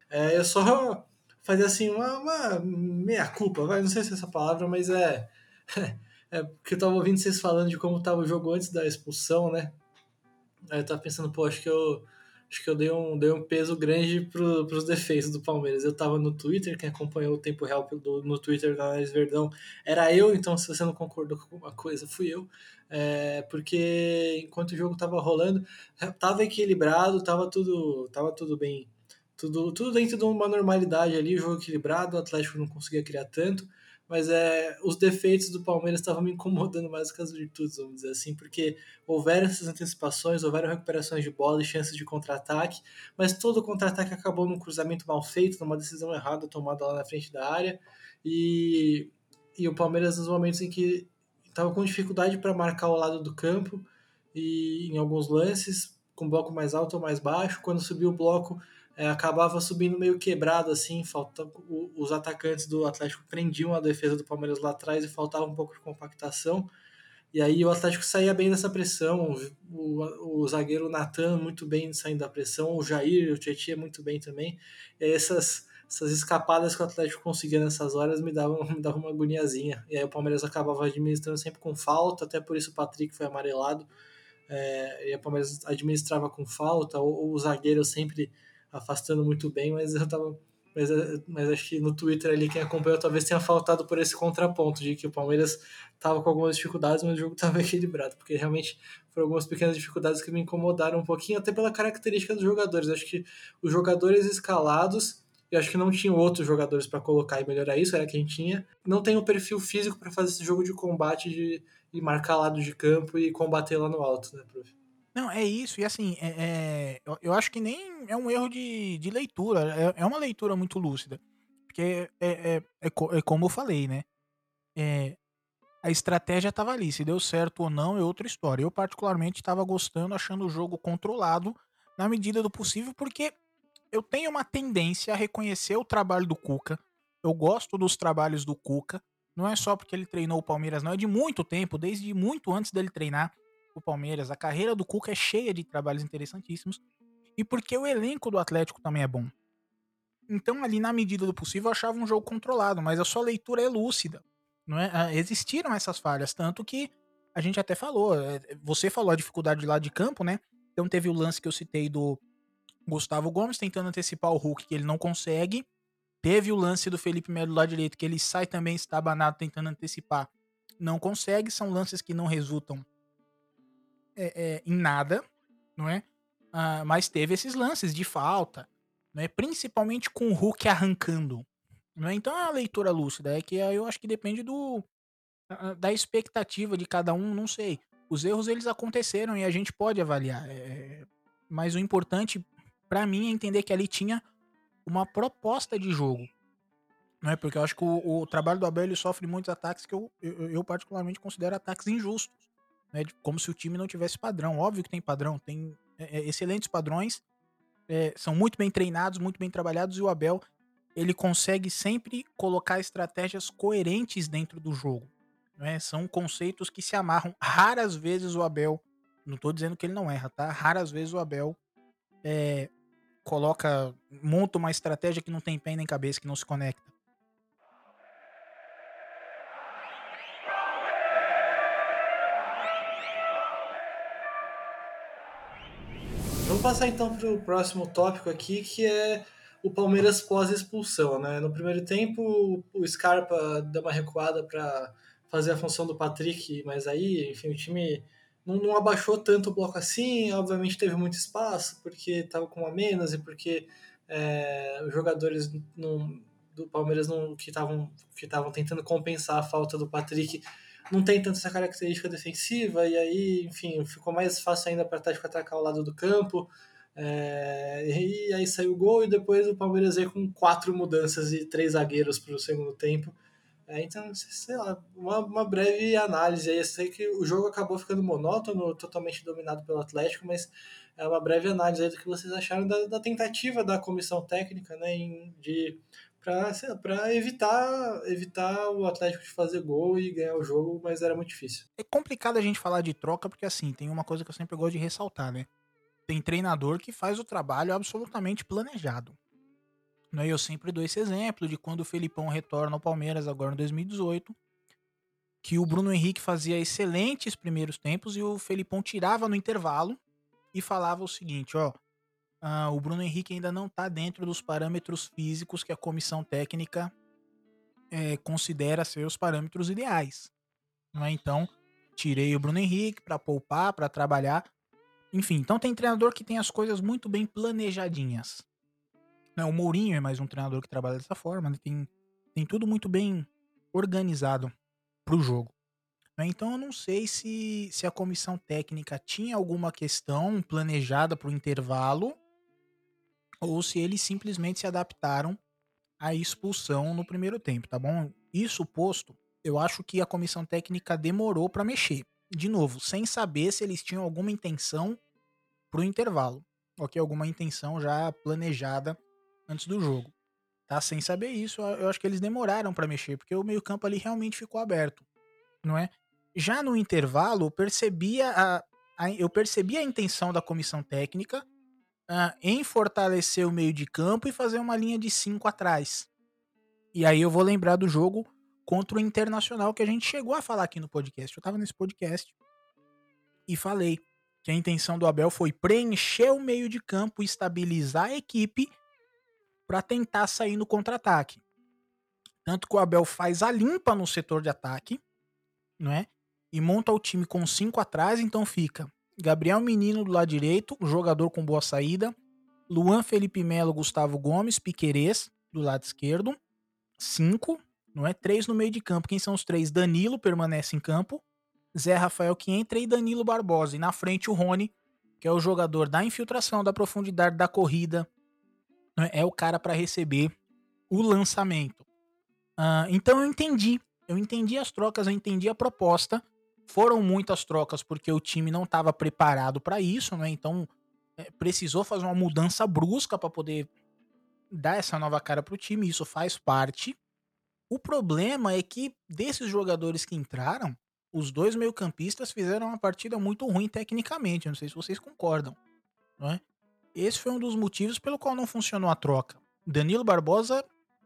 S4: É, eu só fazer assim uma, uma meia culpa, vai, não sei se é essa palavra, mas é <laughs> é porque eu tava ouvindo vocês falando de como tava o jogo antes da expulsão, né? Aí eu tava pensando, pô, acho que eu acho que eu dei um, dei um peso grande para os defeitos do Palmeiras. Eu estava no Twitter, quem acompanhou o tempo real do, no Twitter da Análise Verdão era eu, então se você não concordou com alguma coisa, fui eu. É, porque enquanto o jogo estava rolando, estava equilibrado, estava tudo, tava tudo bem. Tudo, tudo dentro de uma normalidade ali, o jogo equilibrado, o Atlético não conseguia criar tanto mas é, os defeitos do Palmeiras estavam me incomodando mais do que as virtudes, vamos dizer assim, porque houveram essas antecipações, houveram recuperações de bola e chances de contra-ataque, mas todo contra-ataque acabou num cruzamento mal feito, numa decisão errada tomada lá na frente da área, e, e o Palmeiras nos momentos em que estava com dificuldade para marcar o lado do campo, e em alguns lances, com bloco mais alto ou mais baixo, quando subiu o bloco é, acabava subindo meio quebrado, assim, falta, os atacantes do Atlético prendiam a defesa do Palmeiras lá atrás e faltava um pouco de compactação. E aí o Atlético saía bem dessa pressão, o, o, zagueiro Natan muito bem saindo da pressão, o Jair, o Tietchan muito bem também. E essas, essas escapadas que o Atlético conseguia nessas horas me davam, <laughs> me davam uma agoniazinha. E aí o Palmeiras acabava administrando sempre com falta, até por isso o Patrick foi amarelado. É, e o Palmeiras administrava com falta, ou, ou o zagueiro sempre afastando muito bem, mas eu tava. Mas, mas acho que no Twitter ali, quem acompanhou talvez tenha faltado por esse contraponto, de que o Palmeiras estava com algumas dificuldades, mas o jogo <laughs> estava equilibrado, porque realmente foram algumas pequenas dificuldades que me incomodaram um pouquinho, até pela característica dos jogadores. Acho que os jogadores escalados, eu acho que não tinham outros jogadores para colocar e melhorar isso, era quem tinha. Não tem o perfil físico para fazer esse jogo de combate de, de marcar lado de campo e combater lá no alto, né, prof?
S5: Não, é isso. E assim, é, é, eu, eu acho que nem é um erro de, de leitura. É, é uma leitura muito lúcida. Porque é, é, é, é como eu falei, né? É, a estratégia estava ali. Se deu certo ou não é outra história. Eu, particularmente, estava gostando, achando o jogo controlado na medida do possível, porque eu tenho uma tendência a reconhecer o trabalho do Cuca. Eu gosto dos trabalhos do Cuca. Não é só porque ele treinou o Palmeiras, não. É de muito tempo, desde muito antes dele treinar o Palmeiras. A carreira do Cuca é cheia de trabalhos interessantíssimos. E porque o elenco do Atlético também é bom. Então, ali, na medida do possível, eu achava um jogo controlado, mas a sua leitura é lúcida. Não é? Ah, existiram essas falhas, tanto que a gente até falou. É, você falou a dificuldade lá de campo, né? Então teve o lance que eu citei do Gustavo Gomes tentando antecipar o Hulk, que ele não consegue. Teve o lance do Felipe Melo lá direito, que ele sai também estabanado tentando antecipar. Não consegue, são lances que não resultam é, é, em nada, não é? Ah, mas teve esses lances de falta, né? principalmente com o Hulk arrancando. Né? Então a leitura lúcida é que eu acho que depende do da expectativa de cada um, não sei. Os erros eles aconteceram e a gente pode avaliar. É, mas o importante para mim é entender que ali tinha uma proposta de jogo. Não é? Porque eu acho que o, o trabalho do Abel ele sofre muitos ataques que eu, eu, eu particularmente considero ataques injustos né, como se o time não tivesse padrão. Óbvio que tem padrão, tem é, é, excelentes padrões, é, são muito bem treinados, muito bem trabalhados e o Abel ele consegue sempre colocar estratégias coerentes dentro do jogo. Né? São conceitos que se amarram. Raras vezes o Abel, não estou dizendo que ele não erra, tá? Raras vezes o Abel é, coloca, monta uma estratégia que não tem pé nem cabeça, que não se conecta.
S4: Vamos passar então para o próximo tópico aqui, que é o Palmeiras pós-expulsão. Né? No primeiro tempo, o Scarpa deu uma recuada para fazer a função do Patrick, mas aí, enfim, o time não, não abaixou tanto o bloco assim. Obviamente teve muito espaço, porque estava com a menos e porque é, os jogadores não, do Palmeiras não, que estavam que tentando compensar a falta do Patrick não tem tanta essa característica defensiva, e aí, enfim, ficou mais fácil ainda para o Atlético atacar o lado do campo. É, e aí saiu o gol, e depois o Palmeiras veio com quatro mudanças e três zagueiros para o segundo tempo. É, então, sei lá, uma, uma, breve análise aí. Eu sei que o jogo acabou ficando monótono, totalmente dominado pelo Atlético, mas é uma breve análise aí do que vocês acharam da, da tentativa da comissão técnica, né, em, de para evitar evitar o Atlético de fazer gol e ganhar o jogo, mas era muito difícil.
S5: É complicado a gente falar de troca porque assim, tem uma coisa que eu sempre gosto de ressaltar, né? Tem treinador que faz o trabalho absolutamente planejado. Né? Eu sempre dou esse exemplo de quando o Felipão retorna ao Palmeiras agora em 2018, que o Bruno Henrique fazia excelentes primeiros tempos e o Felipão tirava no intervalo e falava o seguinte, ó, ah, o Bruno Henrique ainda não está dentro dos parâmetros físicos que a comissão técnica é, considera ser os parâmetros ideais. É? Então, tirei o Bruno Henrique para poupar, para trabalhar. Enfim, então tem treinador que tem as coisas muito bem planejadinhas. O Mourinho é mais um treinador que trabalha dessa forma, né? tem, tem tudo muito bem organizado para o jogo. Né? Então eu não sei se, se a comissão técnica tinha alguma questão planejada para o intervalo ou se eles simplesmente se adaptaram à expulsão no primeiro tempo, tá bom? Isso posto, eu acho que a comissão técnica demorou para mexer. De novo, sem saber se eles tinham alguma intenção pro intervalo, ok? Alguma intenção já planejada antes do jogo, tá? Sem saber isso, eu acho que eles demoraram para mexer, porque o meio campo ali realmente ficou aberto, não é? Já no intervalo, eu percebia a, a eu percebi a intenção da comissão técnica uh, em fortalecer o meio de campo e fazer uma linha de 5 atrás. E aí eu vou lembrar do jogo contra o Internacional que a gente chegou a falar aqui no podcast. Eu tava nesse podcast e falei que a intenção do Abel foi preencher o meio de campo, estabilizar a equipe para tentar sair no contra-ataque. Tanto que o Abel faz a limpa no setor de ataque, não é? E monta o time com cinco atrás, então fica Gabriel Menino do lado direito, jogador com boa saída. Luan Felipe Melo, Gustavo Gomes, Piquerez do lado esquerdo. Cinco, não é? Três no meio de campo. Quem são os três? Danilo permanece em campo. Zé Rafael que entra e Danilo Barbosa. E na frente o Rony, que é o jogador da infiltração, da profundidade da corrida. É? é o cara para receber o lançamento. Uh, então eu entendi. Eu entendi as trocas, eu entendi a proposta. Foram muitas trocas porque o time não estava preparado para isso, né? Então é, precisou fazer uma mudança brusca para poder dar essa nova cara para o time. Isso faz parte. O problema é que desses jogadores que entraram, os dois meio-campistas fizeram uma partida muito ruim tecnicamente. Não sei se vocês concordam, não é? Esse foi um dos motivos pelo qual não funcionou a troca. Danilo Barbosa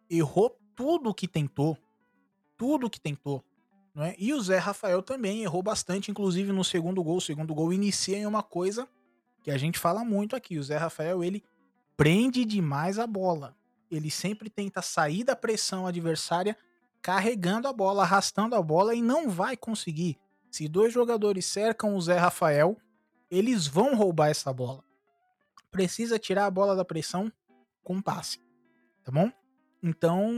S5: errou tudo que tentou. Tudo que tentou. Não é? E o Zé Rafael também errou bastante, inclusive no segundo gol. O segundo gol inicia em uma coisa que a gente fala muito aqui. O Zé Rafael, ele prende demais a bola. Ele sempre tenta sair da pressão adversária carregando a bola, arrastando a bola e não vai conseguir. Se dois jogadores cercam o Zé Rafael, eles vão roubar essa bola. Precisa tirar a bola da pressão com passe, tá bom? Então,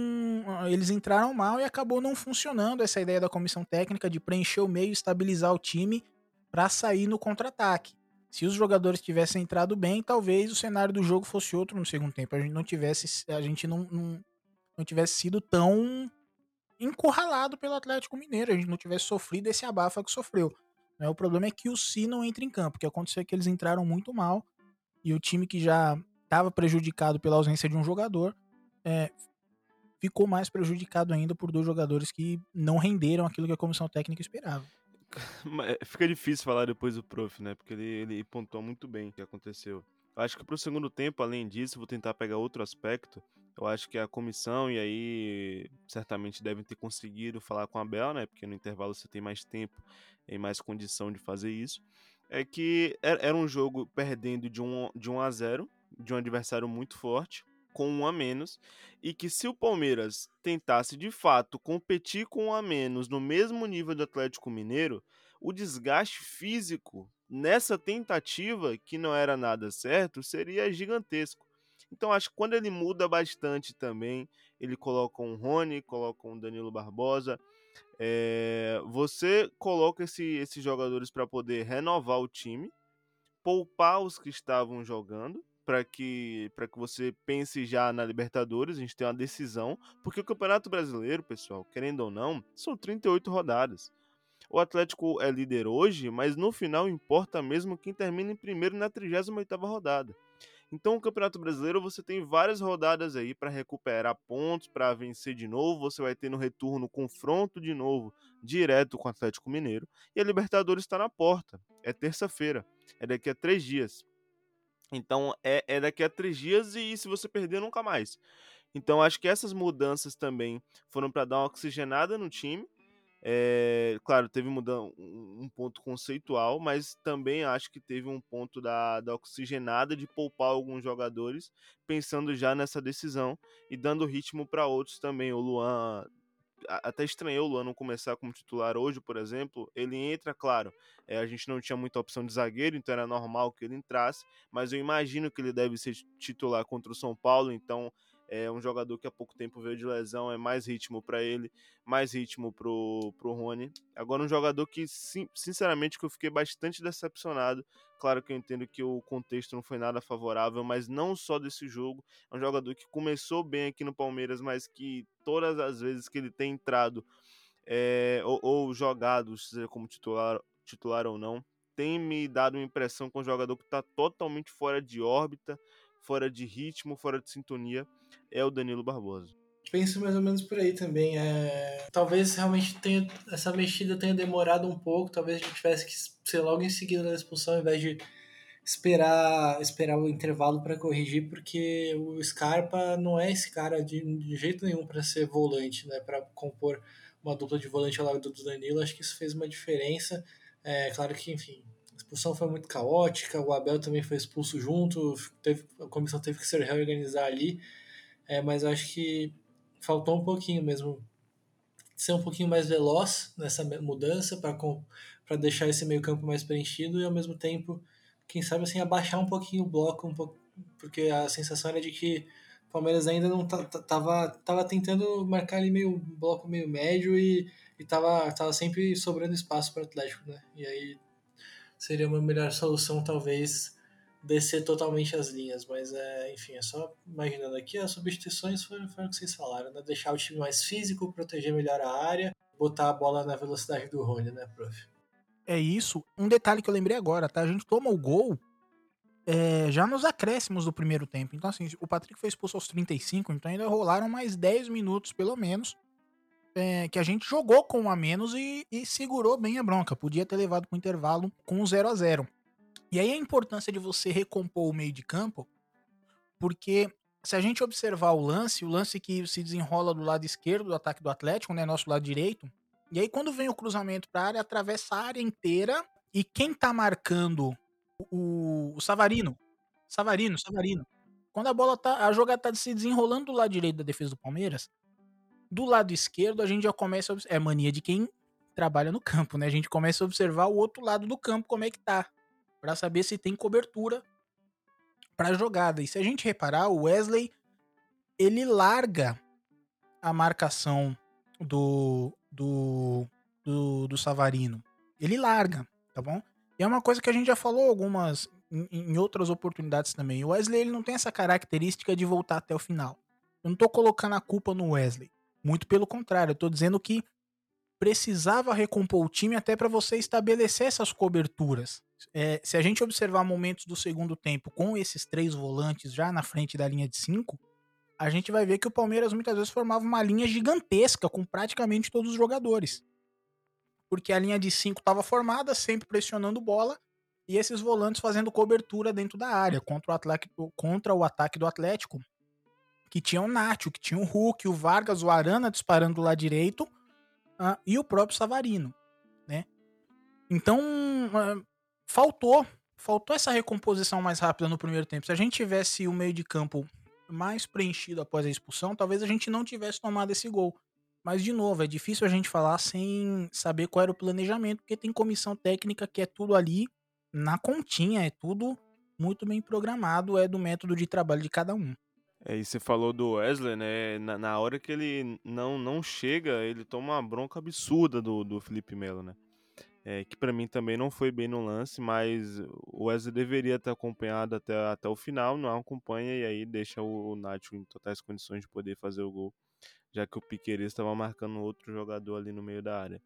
S5: eles entraram mal e acabou não funcionando essa ideia da comissão técnica de preencher o meio, estabilizar o time para sair no contra-ataque. Se os jogadores tivessem entrado bem, talvez o cenário do jogo fosse outro no segundo tempo. A gente não tivesse, a gente não, não, não tivesse sido tão encurralado pelo Atlético Mineiro, a gente não tivesse sofrido esse abafa que sofreu. Né? O problema é que o Si não entra em campo, que aconteceu é que eles entraram muito mal e o time que já estava prejudicado pela ausência de um jogador é, ficou mais prejudicado ainda por dois jogadores que não renderam aquilo que a comissão técnica esperava. <laughs>
S1: É, fica difícil falar depois do prof, né? Porque ele, ele pontuou muito bem o que aconteceu. Eu acho que para o segundo tempo, além disso, vou tentar pegar outro aspecto. Eu acho que a comissão, e aí certamente devem ter conseguido falar com a Bel, né? Porque no intervalo você tem mais tempo e mais condição de fazer isso. É que era um jogo perdendo de 1 de um a 0 de um adversário muito forte com um a menos e que se o Palmeiras tentasse de fato competir com um a menos no mesmo nível do Atlético Mineiro, o desgaste físico nessa tentativa, que não era nada certo, seria gigantesco. Então acho que quando ele muda bastante também, ele coloca um Rony, coloca um Danilo Barbosa, é, você coloca esse, esses jogadores para poder renovar o time, poupar os que estavam jogando, para que, para que você pense já na Libertadores, a gente tem uma decisão, porque o Campeonato Brasileiro, pessoal, querendo ou não, são 38 rodadas. O Atlético é líder hoje, mas no final importa mesmo quem termina em primeiro na 38ª rodada. Então, o Campeonato Brasileiro você tem várias rodadas aí para recuperar pontos, para vencer de novo. Você vai ter no retorno confronto de novo, direto com o Atlético Mineiro. E a Libertadores está na porta. É terça-feira. É daqui a três dias. Então, é, é daqui a três dias e se você perder, nunca mais. Então, acho que essas mudanças também foram para dar uma oxigenada no time é, claro, teve um, um ponto conceitual, mas também acho que teve um ponto da, da oxigenada de poupar alguns jogadores, pensando já nessa decisão e dando ritmo para outros também. O Luan até estranhou o Luan não começar como titular hoje, por exemplo. Ele entra, claro, é, a gente não tinha muita opção de zagueiro, então era normal que ele entrasse, mas eu imagino que ele deve ser titular contra o São Paulo, então é um jogador que há pouco tempo veio de lesão, é mais ritmo para ele, mais ritmo pro, pro Rony. Agora um jogador que, sinceramente, que eu fiquei bastante decepcionado. Claro que eu entendo que o contexto não foi nada favorável, mas não só desse jogo. É um jogador que começou bem aqui no Palmeiras, mas que todas as vezes que ele tem entrado é, ou, ou jogado, seja como titular, titular ou não, tem me dado uma impressão com um jogador que está totalmente fora de órbita, fora de ritmo, fora de sintonia é o Danilo Barbosa.
S4: Penso mais ou menos por aí também. É... Talvez realmente tenha, essa mexida tenha demorado um pouco, talvez a gente tivesse que ser logo em seguida da expulsão, ao invés de esperar, esperar o intervalo para corrigir, porque o Scarpa não é esse cara de, de jeito nenhum para ser volante, né? para compor uma dupla de volante ao lado do Danilo. Acho que isso fez uma diferença. É claro que, enfim, a expulsão foi muito caótica, o Abel também foi expulso junto, teve, a comissão teve que se reorganizar ali. É, mas acho que faltou um pouquinho mesmo ser um pouquinho mais veloz nessa mudança para deixar esse meio campo mais preenchido e ao mesmo tempo, quem sabe assim, abaixar um pouquinho o bloco, um pouco, porque a sensação era de que o Palmeiras ainda não tava, tava tentando marcar ali meio bloco meio médio e, e tava, tava sempre sobrando espaço para o Atlético, né? E aí seria uma melhor solução talvez descer totalmente as linhas, mas é, enfim, é só imaginando aqui, as substituições foram, foram o que vocês falaram, né? Deixar o time mais físico, proteger melhor a área, botar a bola na velocidade do Rony, né, prof?
S5: É isso. Um detalhe que eu lembrei agora, tá? A gente toma o gol é, já nos acréscimos do primeiro tempo. Então, assim, o Patrick foi expulso aos 35, então ainda rolaram mais 10 minutos, pelo menos, é, que a gente jogou com um a menos e, e segurou bem a bronca. Podia ter levado pro intervalo com 0 a 0 e aí a importância de você recompor o meio de campo, porque se a gente observar o lance, o lance que se desenrola do lado esquerdo do ataque do Atlético, né, nosso lado direito, e aí quando vem o cruzamento para a área, atravessa a área inteira e quem tá marcando o, o Savarino, Savarino, Savarino. Quando a bola tá, a jogada tá se desenrolando do lado direito da defesa do Palmeiras, do lado esquerdo a gente já começa a é mania de quem trabalha no campo, né? A gente começa a observar o outro lado do campo como é que tá para saber se tem cobertura para jogada. E se a gente reparar, o Wesley ele larga a marcação do, do, do, do Savarino. Ele larga, tá bom? E é uma coisa que a gente já falou algumas em, em outras oportunidades também. O Wesley ele não tem essa característica de voltar até o final. Eu não tô colocando a culpa no Wesley. Muito pelo contrário, eu tô dizendo que precisava recompor o time até para você estabelecer essas coberturas. É, se a gente observar momentos do segundo tempo com esses três volantes já na frente da linha de cinco, a gente vai ver que o Palmeiras muitas vezes formava uma linha gigantesca com praticamente todos os jogadores. Porque a linha de cinco estava formada, sempre pressionando bola, e esses volantes fazendo cobertura dentro da área contra o, Atlético, contra o ataque do Atlético, que tinha o Nacho, que tinha o Hulk, o Vargas, o Arana disparando do lado direito, uh, e o próprio Savarino, né? Então, uh, faltou, faltou essa recomposição mais rápida no primeiro tempo. Se a gente tivesse o meio de campo mais preenchido após a expulsão, talvez a gente não tivesse tomado esse gol. Mas, de novo, é difícil a gente falar sem saber qual era o planejamento, porque tem comissão técnica que é tudo ali na continha, é tudo muito bem programado, é do método de trabalho de cada um.
S1: É, e você falou do Wesley, né? Na, na hora que ele não, não chega, ele toma uma bronca absurda do, do Felipe Melo, né? É, que para mim também não foi bem no lance, mas o Wesley deveria ter acompanhado até, até o final, não acompanha e aí deixa o, o Nacho em totais condições de poder fazer o gol, já que o Piqueires estava marcando outro jogador ali no meio da área.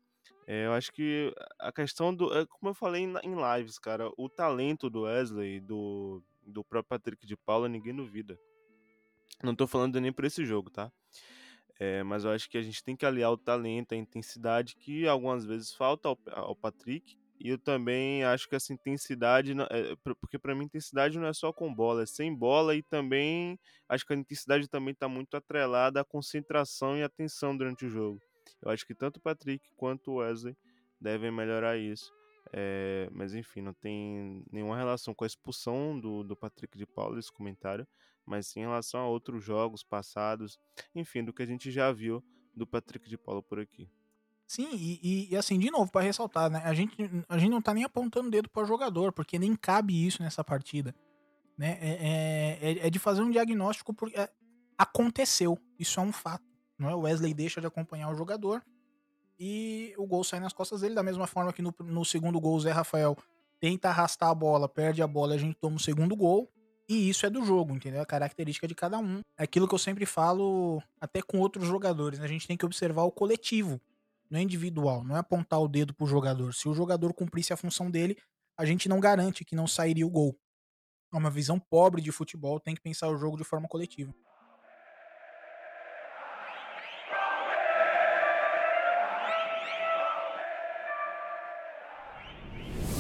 S1: É, eu acho que a questão do. É, como eu falei em, em lives, cara, o talento do Wesley, do, do próprio Patrick de Paula, ninguém duvida. Não tô falando nem por esse jogo, tá? É, mas eu acho que a gente tem que aliar o talento, a intensidade que algumas vezes falta ao, ao Patrick. E eu também acho que essa intensidade, é, porque para mim intensidade não é só com bola, é sem bola e também acho que a intensidade também está muito atrelada à concentração e atenção durante o jogo. Eu acho que tanto o Patrick quanto o Wesley devem melhorar isso. É, mas enfim, não tem nenhuma relação com a expulsão do, do Patrick de Paula, esse comentário mas em relação a outros jogos passados, enfim, do que a gente já viu do Patrick de Paulo por aqui.
S5: Sim, e, e, assim, de novo, para ressaltar, né? A gente, a gente não tá nem apontando o dedo para jogador, porque nem cabe isso nessa partida. Né? É, é, é, é de fazer um diagnóstico porque é, aconteceu. Isso é um fato. Não é? O Wesley deixa de acompanhar o jogador e o gol sai nas costas dele, da mesma forma que no, no segundo gol o Zé Rafael tenta arrastar a bola, perde a bola, a gente toma o segundo gol. E isso é do jogo, entendeu? A característica de cada um. É aquilo que eu sempre falo, até com outros jogadores, né? A gente tem que observar o coletivo, não é individual, não é apontar o dedo pro jogador. Se o jogador cumprisse a função dele, a gente não garante que não sairia o gol. É uma visão pobre de futebol, tem que pensar o jogo de forma coletiva.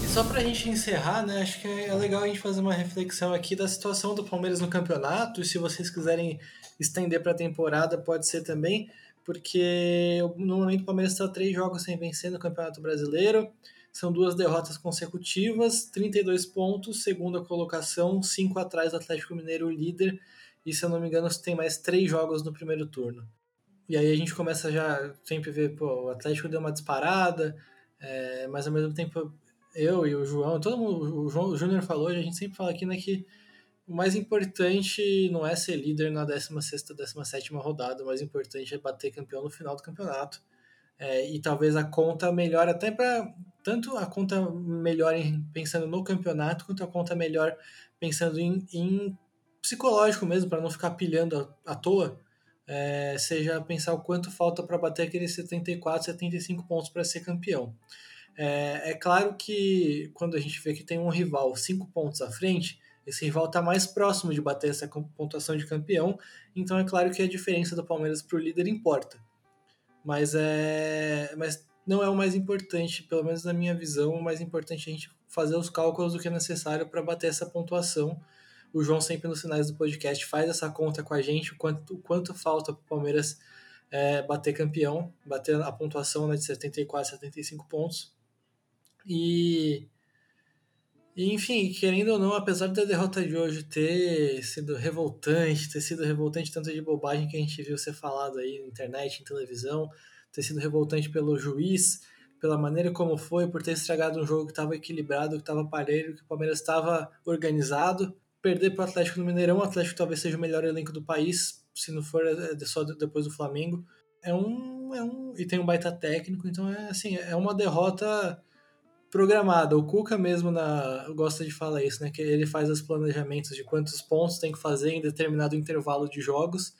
S4: Só pra gente encerrar, né, acho que é legal a gente fazer uma reflexão aqui da situação do Palmeiras no campeonato, e se vocês quiserem estender para a temporada, pode ser também, porque no momento o Palmeiras está três jogos sem vencer no Campeonato Brasileiro, são duas derrotas consecutivas, 32 pontos, segunda colocação, cinco atrás do Atlético Mineiro, líder, e se eu não me engano tem mais três jogos no primeiro turno. E aí a gente começa já sempre ver, pô, o Atlético deu uma disparada, é, mas ao mesmo tempo eu e o João, todo mundo, o o Júnior falou, a gente sempre fala aqui, né, que o mais importante não é ser líder na 16ª, 17ª rodada, o mais importante é bater campeão no final do campeonato. É, e talvez a conta melhor até para tanto a conta melhor em, pensando no campeonato quanto a conta melhor pensando em, em psicológico mesmo para não ficar pilhando à, à toa é, seja pensar o quanto falta para bater aqueles 74 75 pontos para ser campeão é, é claro que quando a gente vê que tem um rival cinco pontos à frente, esse rival está mais próximo de bater essa pontuação de campeão, então é claro que a diferença do Palmeiras para o líder importa. Mas, é, mas não é o mais importante, pelo menos na minha visão, o mais importante é a gente fazer os cálculos do que é necessário para bater essa pontuação. O João sempre nos sinais do podcast faz essa conta com a gente, o quanto, o quanto falta para o Palmeiras é, bater campeão, bater a pontuação né, de 74, 75 pontos. E, e, enfim, querendo ou não, apesar da derrota de hoje ter sido revoltante, ter sido revoltante tanto de bobagem que a gente viu ser falado aí na internet, em televisão, ter sido revoltante pelo juiz, pela maneira como foi, por ter estragado um jogo que estava equilibrado, que estava parelho, que o Palmeiras estava organizado. Perder para o Atlético no Mineirão, o Atlético talvez seja o melhor elenco do país, se não for é, só depois do Flamengo. É um, é um e tem um baita técnico, então é assim, é uma derrota programada. O Cuca mesmo na, gosta de falar isso, né? Que ele faz os planejamentos de quantos pontos tem que fazer em determinado intervalo de jogos.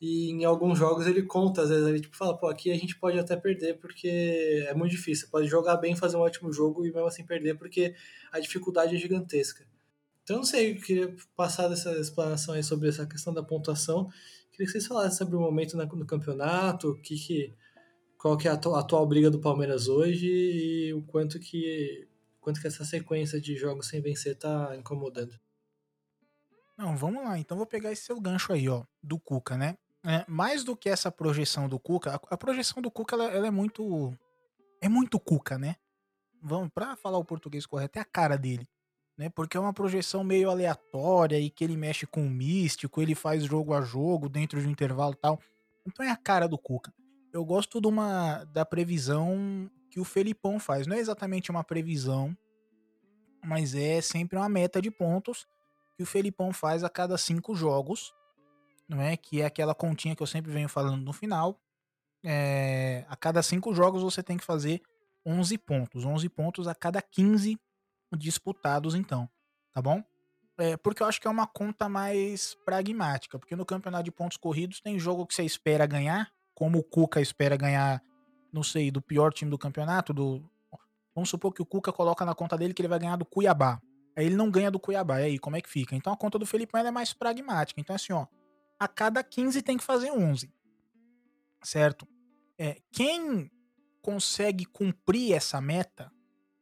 S4: E em alguns jogos ele conta, às vezes ele tipo, fala, pô, aqui a gente pode até perder porque é muito difícil. Pode jogar bem, fazer um ótimo jogo e mesmo assim perder porque a dificuldade é gigantesca. Então não sei, eu queria passar dessa explanação aí sobre essa questão da pontuação. Queria que vocês falassem sobre o momento no campeonato, o que que qual que é a atual briga do Palmeiras hoje e o quanto que quanto que essa sequência de jogos sem vencer tá incomodando.
S5: Não, vamos lá. Então vou pegar esse seu gancho aí, ó, do Cuca, né? É, mais do que essa projeção do Cuca, a, a projeção do Cuca ela, ela, é muito é muito Cuca, né? Vamos para falar o português correto, é a cara dele, né? Porque é uma projeção meio aleatória e que ele mexe com o místico, ele faz jogo a jogo dentro de um intervalo e tal. Então é a cara do Cuca eu gosto de uma, da previsão que o Felipão faz. Não é exatamente uma previsão, mas é sempre uma meta de pontos que o Felipão faz a cada cinco jogos, não é? Que é aquela continha que eu sempre venho falando no final. É, a cada cinco jogos você tem que fazer 11 pontos. 11 pontos a cada 15 disputados, então. Tá bom? É, porque eu acho que é uma conta mais pragmática. Porque no campeonato de pontos corridos tem jogo que você espera ganhar, como o Cuca espera ganhar, não sei, do pior time do campeonato. Do... Vamos supor que o Cuca coloca na conta dele que ele vai ganhar do Cuiabá. Aí ele não ganha do Cuiabá. E aí, como é que fica? Então a conta do Felipe é mais pragmática. Então, assim, ó, a cada 15 tem que fazer 11. Certo? É, quem consegue cumprir essa meta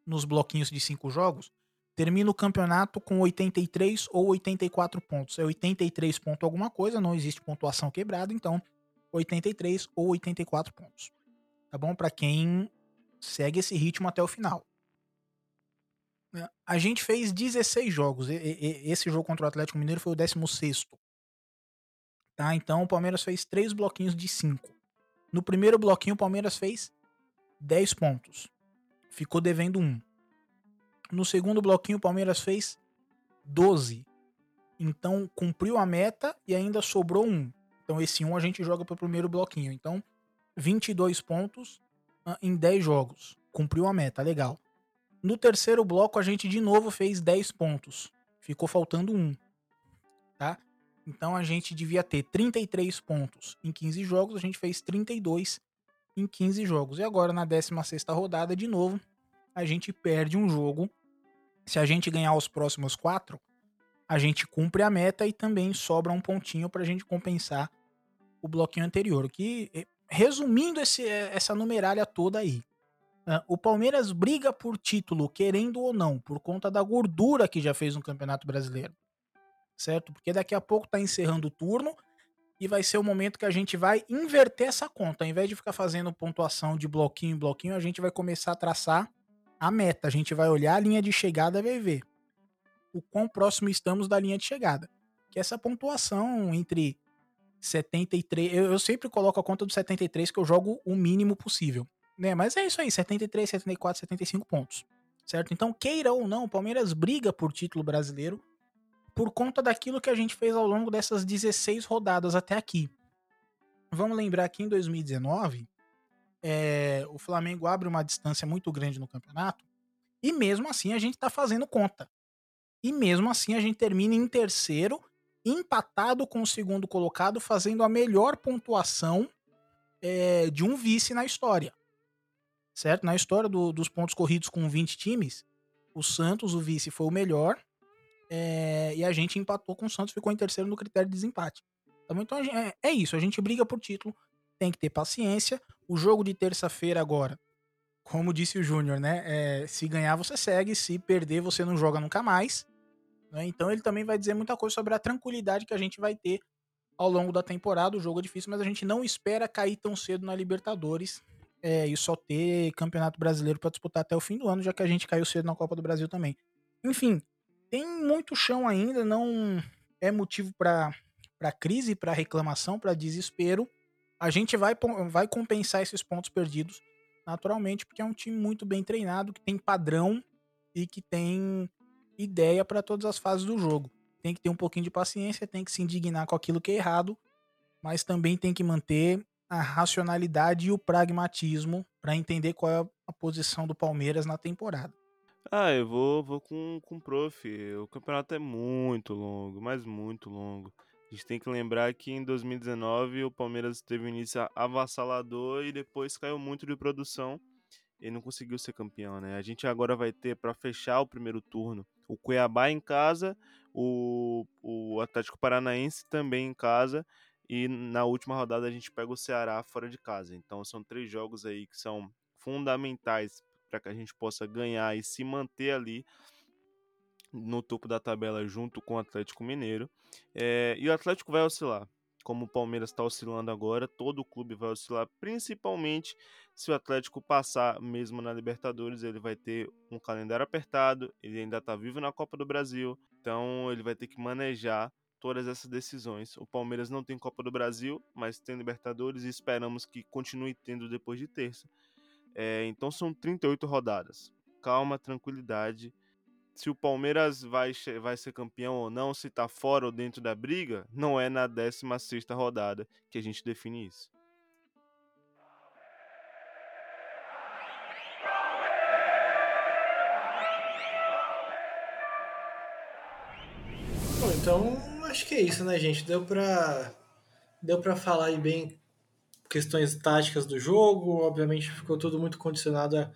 S5: nos bloquinhos de cinco jogos, termina o campeonato com 83 ou 84 pontos. É 83 ponto alguma coisa, não existe pontuação quebrada, então 83 ou 84 pontos. Tá bom? Para quem segue esse ritmo até o final. É, a gente fez 16 jogos. Esse jogo contra o Atlético Mineiro foi o 16. Tá? Então o Palmeiras fez três bloquinhos de 5. No primeiro bloquinho, o Palmeiras fez 10 pontos. Ficou devendo 1. No segundo bloquinho, o Palmeiras fez 12. Então, cumpriu a meta e ainda sobrou 1. Então, esse 1 a gente joga para o primeiro bloquinho. Então, 22 pontos uh, em 10 jogos. Cumpriu a meta, legal. No terceiro bloco, a gente de novo fez 10 pontos. Ficou faltando 1. Tá? Então, a gente devia ter 33 pontos em 15 jogos. A gente fez 32 em 15 jogos. E agora, na 16 rodada, de novo, a gente perde um jogo. Se a gente ganhar os próximos quatro, a gente cumpre a meta e também sobra um pontinho para a gente compensar o bloquinho anterior. Que, eh, resumindo esse, eh, essa numeralha toda aí, o Palmeiras briga por título, querendo ou não, por conta da gordura que já fez no Campeonato Brasileiro. Certo? Porque daqui a pouco tá encerrando o turno e vai ser o momento que a gente vai inverter essa conta. Ao invés de ficar fazendo pontuação de bloquinho em bloquinho, a gente vai começar a traçar a meta. A gente vai olhar a linha de chegada e vai ver o quão próximo estamos da linha de chegada. Que essa pontuação entre 73. Eu, eu sempre coloco a conta do 73 que eu jogo o mínimo possível. Né? Mas é isso aí, 73, 74, 75 pontos. Certo? Então, queira ou não, o Palmeiras briga por título brasileiro por conta daquilo que a gente fez ao longo dessas 16 rodadas até aqui. Vamos lembrar que em 2019, é, o Flamengo abre uma distância muito grande no campeonato e mesmo assim a gente está fazendo conta. E mesmo assim a gente termina em terceiro, empatado com o segundo colocado, fazendo a melhor pontuação é, de um vice na história. Certo? Na história do, dos pontos corridos com 20 times, o Santos, o vice, foi o melhor é, e a gente empatou com o Santos, ficou em terceiro no critério de desempate. Tá então é, é isso, a gente briga por título, tem que ter paciência. O jogo de terça-feira agora, como disse o Júnior, né? É, se ganhar, você segue, se perder, você não joga nunca mais. Né? Então ele também vai dizer muita coisa sobre a tranquilidade que a gente vai ter ao longo da temporada. O jogo é difícil, mas a gente não espera cair tão cedo na Libertadores é, e só ter Campeonato Brasileiro para disputar até o fim do ano, já que a gente caiu cedo na Copa do Brasil também. Enfim, tem muito chão ainda, não é motivo para crise, para reclamação, para desespero. A gente vai, vai compensar esses pontos perdidos naturalmente, porque é um time muito bem treinado, que tem padrão e que tem ideia para todas as fases do jogo. Tem que ter um pouquinho de paciência, tem que se indignar com aquilo que é errado, mas também tem que manter a racionalidade e o pragmatismo para entender qual é a posição do Palmeiras na temporada.
S1: Ah, eu vou, vou com, com o prof. O campeonato é muito longo, mas muito longo. A gente tem que lembrar que em 2019 o Palmeiras teve um início avassalador e depois caiu muito de produção e não conseguiu ser campeão, né? A gente agora vai ter para fechar o primeiro turno o Cuiabá em casa, o, o Atlético Paranaense também em casa e na última rodada a gente pega o Ceará fora de casa. Então são três jogos aí que são fundamentais para que a gente possa ganhar e se manter ali no topo da tabela junto com o Atlético Mineiro. É, e o Atlético vai oscilar. Como o Palmeiras está oscilando agora, todo o clube vai oscilar, principalmente se o Atlético passar mesmo na Libertadores. Ele vai ter um calendário apertado, ele ainda está vivo na Copa do Brasil, então ele vai ter que manejar todas essas decisões. O Palmeiras não tem Copa do Brasil, mas tem Libertadores e esperamos que continue tendo depois de terça. É, então são 38 rodadas. Calma, tranquilidade. Se o Palmeiras vai, vai ser campeão ou não, se tá fora ou dentro da briga, não é na 16 rodada que a gente define isso.
S4: Bom, então acho que é isso, né, gente? Deu pra, deu pra falar aí bem questões táticas do jogo. Obviamente ficou tudo muito condicionado à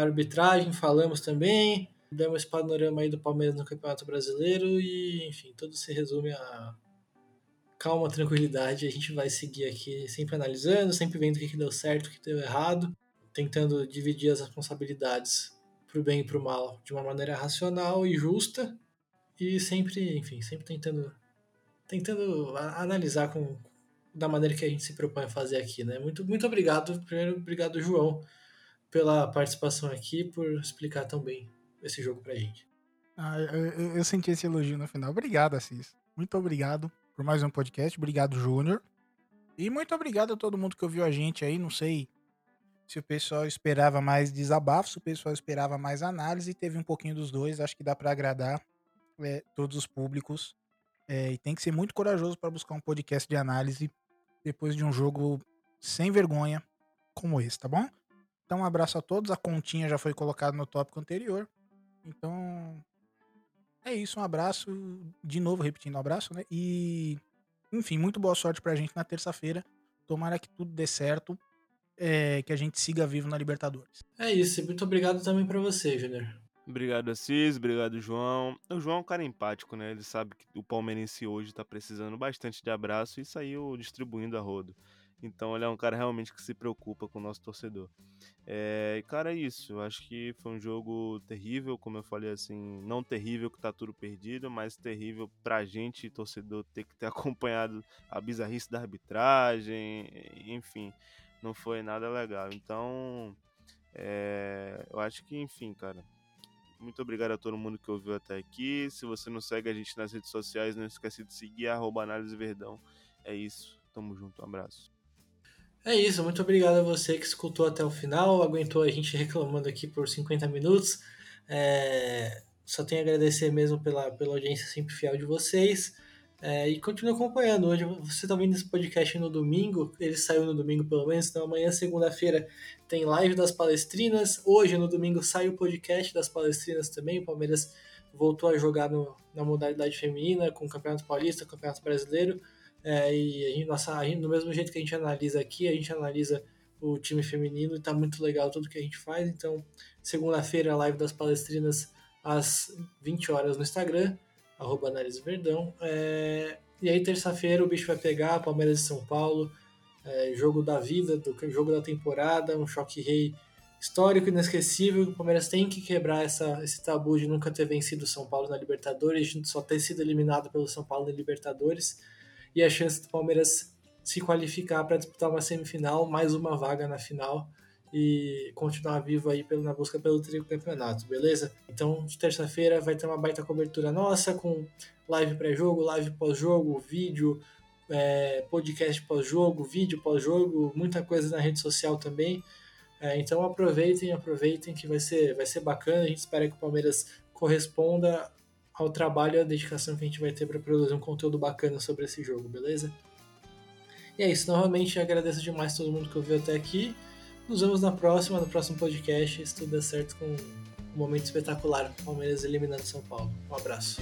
S4: arbitragem, falamos também. Demos esse panorama aí do Palmeiras no Campeonato Brasileiro e, enfim, tudo se resume a calma, tranquilidade. A gente vai seguir aqui sempre analisando, sempre vendo o que deu certo, o que deu errado, tentando dividir as responsabilidades para o bem e para o mal de uma maneira racional e justa e sempre, enfim, sempre tentando tentando analisar com da maneira que a gente se propõe a fazer aqui, né? Muito muito obrigado, primeiro obrigado João pela participação aqui, por explicar tão bem esse jogo pra gente.
S5: Ah, eu, eu, senti esse elogio no final. Obrigado, Assis. Muito obrigado por mais um podcast. Obrigado, Júnior. E muito obrigado a todo mundo que ouviu a gente aí. Não sei se o pessoal esperava mais desabafo, se o pessoal esperava mais análise. Teve um pouquinho dos dois. Acho que dá para agradar é, todos os públicos. É, e tem que ser muito corajoso para buscar um podcast de análise depois de um jogo sem vergonha como esse, tá bom? Então, um abraço a todos. A continha já foi colocada no tópico anterior. Então, é isso. Um abraço. De novo, repetindo, um abraço, né? E, enfim, muito boa sorte pra gente na terça-feira. Tomara que tudo dê certo. É, que a gente siga vivo na Libertadores.
S4: É isso. Muito obrigado também para você, Júnior.
S1: Obrigado, Assis. Obrigado, João. O João é um cara empático, né? Ele sabe que o palmeirense hoje tá precisando bastante de abraço e saiu distribuindo a rodo. Então ele é um cara realmente que se preocupa com o nosso torcedor. É, e cara, é isso. Eu acho que foi um jogo terrível, como eu falei assim, não terrível que tá tudo perdido, mas terrível pra gente, torcedor, ter que ter <laughs> acompanhado a bizarrice da arbitragem, enfim, não foi nada legal. Então, é, eu acho que, enfim, cara, muito obrigado a todo mundo que ouviu até aqui. Se você não segue a gente nas redes sociais, não esquece de seguir arroba análise verdão. É isso. Tamo junto. Um abraço.
S4: É isso, muito obrigado a você que escutou até o final, aguentou a gente reclamando aqui por 50 minutos. É, só tenho a agradecer mesmo pela, pela audiência sempre fiel de vocês. É, e continue acompanhando. Hoje você está vendo esse podcast no domingo, ele saiu no domingo pelo menos, então amanhã, segunda-feira, tem live das palestrinas. Hoje, no domingo, sai o podcast das palestrinas também. O Palmeiras voltou a jogar no, na modalidade feminina, com o Campeonato Paulista, Campeonato Brasileiro. É, e a gente, nossa, a gente, do mesmo jeito que a gente analisa aqui, a gente analisa o time feminino e tá muito legal tudo que a gente faz. Então, segunda-feira, a live das palestrinas às 20 horas no Instagram, arroba Análise Verdão. É, e aí, terça-feira, o bicho vai pegar Palmeiras e São Paulo, é, jogo da vida, do jogo da temporada, um choque rei histórico, inesquecível. O Palmeiras tem que quebrar essa, esse tabu de nunca ter vencido o São Paulo na Libertadores, só ter sido eliminado pelo São Paulo na Libertadores e a chance do Palmeiras se qualificar para disputar uma semifinal, mais uma vaga na final e continuar vivo aí na busca pelo tricampeonato, beleza? Então, de terça-feira vai ter uma baita cobertura nossa com live pré-jogo, live pós-jogo, vídeo, é, podcast pós-jogo, vídeo pós-jogo, muita coisa na rede social também. É, então aproveitem, aproveitem que vai ser, vai ser bacana. A gente espera que o Palmeiras corresponda ao trabalho e à dedicação que a gente vai ter para produzir um conteúdo bacana sobre esse jogo, beleza? E é isso, novamente agradeço demais todo mundo que ouviu até aqui. Nos vemos na próxima, no próximo podcast, se tudo der certo com um momento espetacular, Palmeiras eliminando São Paulo. Um abraço.